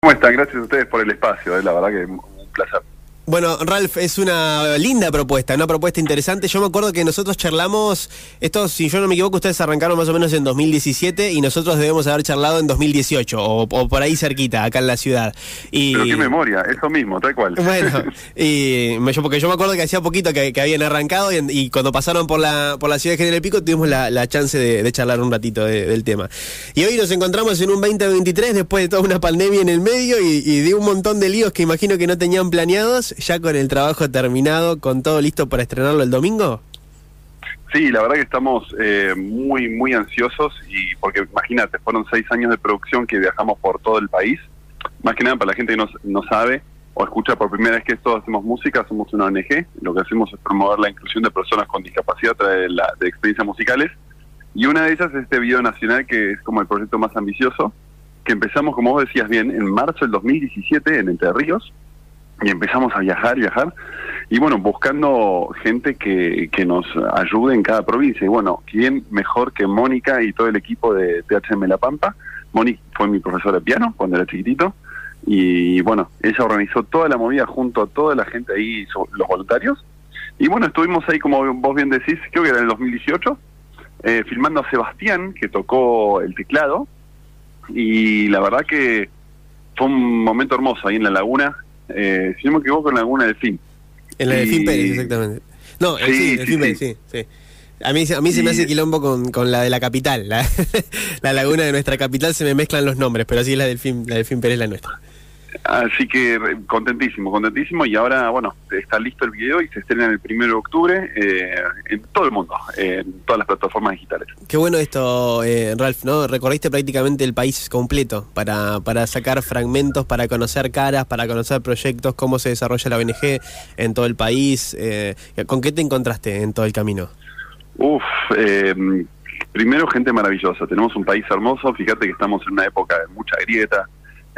¿Cómo están? Gracias a ustedes por el espacio, eh, la verdad que un placer. Bueno, Ralph, es una linda propuesta, una propuesta interesante. Yo me acuerdo que nosotros charlamos, esto, si yo no me equivoco, ustedes arrancaron más o menos en 2017 y nosotros debemos haber charlado en 2018 o, por ahí cerquita, acá en la ciudad. Y, Pero qué memoria, eso mismo, tal cual. Bueno, y yo, porque yo me acuerdo que hacía poquito que, habían arrancado y, cuando pasaron por la, por la ciudad de General Pico tuvimos la, chance de, charlar un ratito del tema. Y hoy nos encontramos en un 2023 después de toda una pandemia en el medio y, y de un montón de líos que imagino que no tenían planeados ya con el trabajo terminado, con todo listo para estrenarlo el domingo? Sí, la verdad que estamos eh, muy, muy ansiosos y porque imagínate, fueron seis años de producción que viajamos por todo el país. Más que nada para la gente que no, sabe o escucha por primera vez que esto hacemos música, somos una ONG. Lo que hacemos es promover la inclusión de personas con discapacidad a través de, la, de experiencias musicales. Y una de ellas es este video nacional que es como el proyecto más ambicioso, que empezamos, como vos decías bien, en marzo del 2017 en Entre Ríos y empezamos a viajar, viajar, y bueno, buscando gente que, que nos ayude en cada provincia. Y bueno, ¿quién mejor que Mónica y todo el equipo de THM La Pampa? Mónica fue mi profesora de piano cuando era chiquitito, y bueno, ella organizó toda la movida junto a toda la gente ahí, los voluntarios. Y bueno, estuvimos ahí, como vos bien decís, creo que era en el 2018, eh, filmando a Sebastián, que tocó el teclado, y la verdad que fue un momento hermoso ahí en la laguna, eh, si no me equivoco, en la laguna del fin. En la del fin Pérez, exactamente. No, sí, sí, Delfín Pérez, sí, sí. A mí, a mí se me hace quilombo con, con la de la capital. La, la, laguna de nuestra capital se me mezclan los nombres, pero así es la del fin, la del fin Pérez la nuestra. Así que contentísimo, contentísimo. Y ahora, bueno, está listo el video y se estrena el 1 de octubre eh, en todo el mundo, en todas las plataformas digitales. Qué bueno esto, eh, Ralph, ¿no? Recorriste prácticamente el país completo para, para sacar fragmentos, para conocer caras, para conocer proyectos, cómo se desarrolla la ONG en todo el país. Eh, ¿Con qué te encontraste en todo el camino? Uf, primero gente maravillosa. Tenemos un país hermoso. Fíjate que estamos en una época de mucha grieta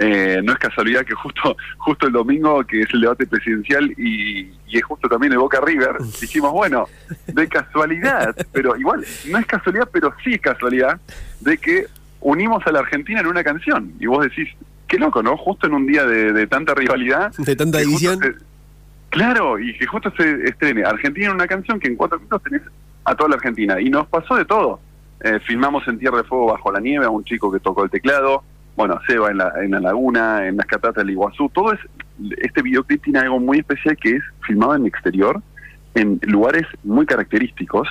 eh, no es casualidad que justo justo el domingo, que es el debate presidencial y, es justo también el Boca River, dijimos, bueno, de casualidad, pero igual, no es casualidad, pero sí es casualidad, de que unimos a la Argentina en una canción. Y vos decís, qué loco, ¿no? Justo en un día de, tanta rivalidad. De tanta división. claro, y que justo se estrene Argentina en una canción que en cuatro minutos tenés a toda la Argentina. Y nos pasó de todo. Eh, filmamos en Tierra de Fuego bajo la nieve a un chico que tocó el teclado, bueno, Seba en la, en la laguna, en las cataratas del Iguazú, todo es, este videoclip tiene algo muy especial que es filmado en exterior, en lugares muy característicos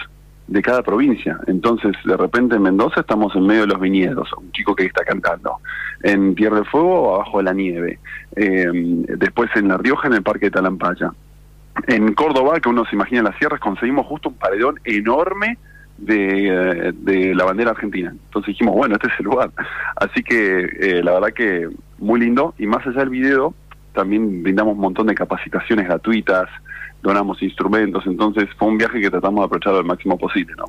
de cada provincia. Entonces, de repente en Mendoza estamos en medio de los viñedos, un chico que está cantando. En Tierra del Fuego, abajo de la nieve. Eh, después en La Rioja, en el Parque de Talampaya. En Córdoba, que uno se imagina en las sierras, conseguimos justo un paredón enorme de, de, la bandera argentina. Entonces dijimos, bueno, este es el lugar. Así que eh, la verdad que muy lindo. Y más allá del video, también brindamos un montón de capacitaciones gratuitas, donamos instrumentos, entonces fue un viaje que tratamos de aprovechar al máximo posible, ¿no?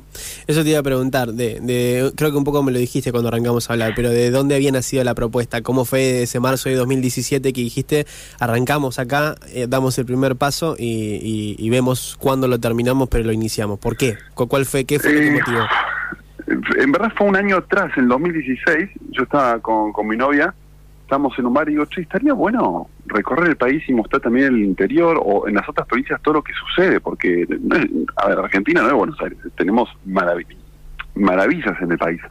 Eso te iba a preguntar, de, de, creo que un poco me lo dijiste cuando arrancamos a hablar, pero ¿de dónde había nacido la propuesta? ¿Cómo fue ese marzo de 2017 que dijiste, arrancamos acá, eh, damos el primer paso y, vemos cuándo lo terminamos, pero lo iniciamos? ¿Por qué? ¿Cuál fue, qué fue eh, motivo? En verdad fue un año atrás, en 2016, yo estaba con, con mi novia, estamos en un bar y digo, che, estaría bueno recorrer el país y mostrar también el interior o en las otras provincias todo lo que sucede, porque, a ver, Argentina no es Buenos Aires, tenemos maravillas en el país.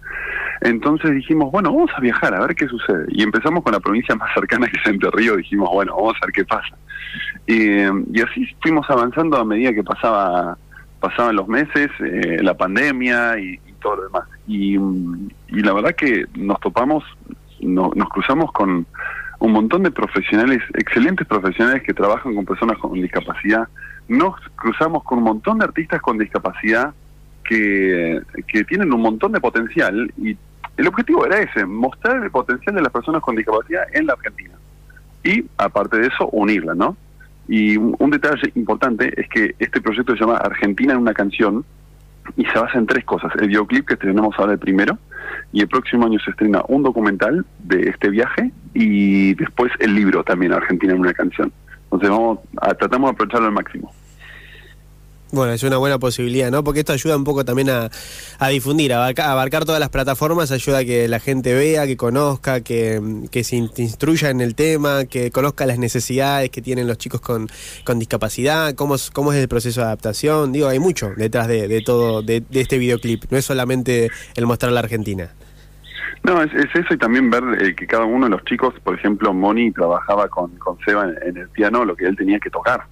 Entonces dijimos, bueno, vamos a viajar a ver qué sucede. Y empezamos con la provincia más cercana que es Entre Río, dijimos, bueno, vamos a ver qué pasa. Y, y así fuimos avanzando a medida que pasaba pasaban los meses, eh, la pandemia y, todo lo demás. Y, y la verdad que nos topamos no, nos cruzamos con un montón de profesionales, excelentes profesionales que trabajan con personas con discapacidad. Nos cruzamos con un montón de artistas con discapacidad que, que tienen un montón de potencial y el objetivo era ese, mostrar el potencial de las personas con discapacidad en la Argentina. Y aparte de eso, unirla, ¿no? Y un, detalle importante es que este proyecto se llama Argentina en una canción y se basa en tres cosas. El videoclip que estrenamos ahora el primero, y el próximo año se estrena un documental de este viaje y después el libro también Argentina en una canción. Entonces vamos a, tratamos de aprovecharlo al máximo. Bueno, es una buena posibilidad, ¿no? Porque esto ayuda un poco también a, difundir, a abarcar, todas las plataformas, ayuda a que la gente vea, que conozca, que, se instruya en el tema, que conozca las necesidades que tienen los chicos con, discapacidad, cómo es, cómo es el proceso de adaptación. Digo, hay mucho detrás de, todo, de, este videoclip, no es solamente el mostrar la Argentina. No, es, eso y también ver eh, que cada uno de los chicos, por ejemplo, Moni trabajaba con, con Seba en el piano, lo que él tenía que tocar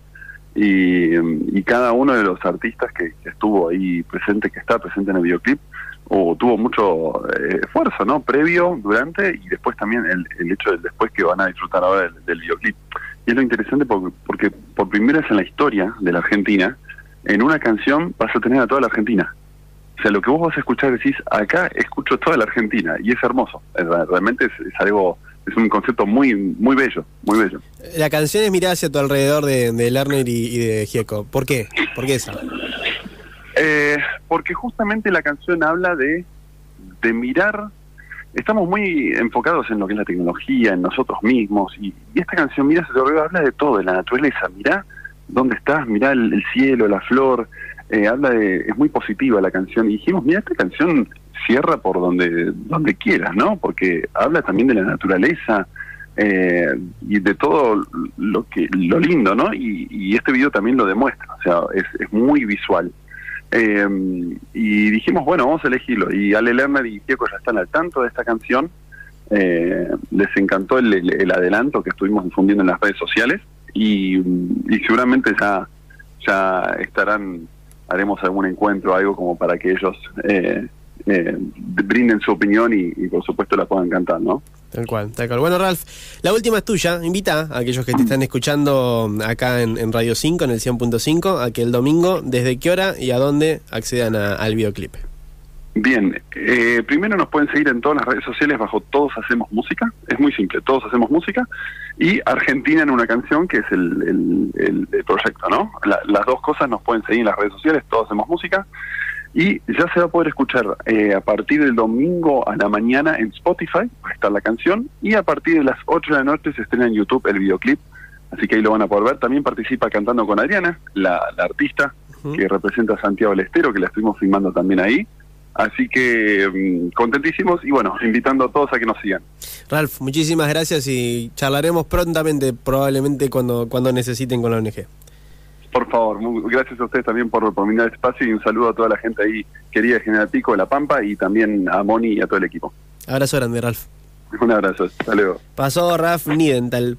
y, cada uno de los artistas que, estuvo ahí presente, que está presente en el videoclip, tuvo mucho eh, esfuerzo, ¿no? Previo, durante y después también el, hecho del después que van a disfrutar ahora del, videoclip. Y es lo interesante porque, porque por primera vez en la historia de la Argentina, en una canción vas a tener a toda la Argentina. O sea, lo que vos vas a escuchar decís, acá escucho toda la Argentina y es hermoso. realmente es, algo es un concepto muy muy bello, muy bello. La canción es mirar hacia tu alrededor de, de Lerner y, de Gieco. ¿Por qué? ¿Por qué esa? Eh, porque justamente la canción habla de, de mirar, estamos muy enfocados en lo que es la tecnología, en nosotros mismos, y, esta canción, mira hacia tu alrededor, habla de todo, de la naturaleza, mira dónde estás, mira el, cielo, la flor, eh, habla de, es muy positiva la canción, y dijimos, mira, esta canción cierra por donde, donde quieras, ¿no? Porque habla también de la naturaleza eh, y de todo lo que lo lindo, ¿no? Y, este video también lo demuestra, o sea, es, muy visual. Eh, y dijimos, bueno, vamos a elegirlo. Y Ale Lerner y Diego ya están al tanto de esta canción. Eh, les encantó el, adelanto que estuvimos difundiendo en las redes sociales y, y seguramente ya, ya estarán, haremos algún encuentro, algo como para que ellos eh, eh, brinden su opinión y, por supuesto la puedan cantar, ¿no? Tal cual, tal cual. Bueno, Ralph, la última es tuya. Invita a aquellos que te están escuchando acá en, Radio 5, en el 100.5, a que el domingo, ¿desde qué hora y a dónde accedan al videoclip? Bien, eh, primero nos pueden seguir en todas las redes sociales bajo Todos Hacemos Música. Es muy simple, Todos Hacemos Música. Y Argentina en una canción, que es el, el, proyecto, ¿no? las dos cosas nos pueden seguir en las redes sociales, Todos Hacemos Música. Y ya se va a poder escuchar eh, a partir del domingo a la mañana en Spotify, va a estar la canción, y a partir de las 8 de la noche se estrena en YouTube el videoclip, así que ahí lo van a poder ver. También participa cantando con Adriana, la, artista que representa a Santiago del Estero, que la estuvimos filmando también ahí. Así que mm, contentísimos y bueno, invitando a todos a que nos sigan. Ralph, muchísimas gracias y charlaremos prontamente, probablemente cuando, cuando necesiten con la ONG. Por favor, gracias a ustedes también por, por brindar espacio y un saludo a toda la gente ahí querida de General Pico de La Pampa y también a Moni y a todo el equipo. Abrazo grande, Ralph. Un abrazo, hasta luego. Pasó Ralph Nidental.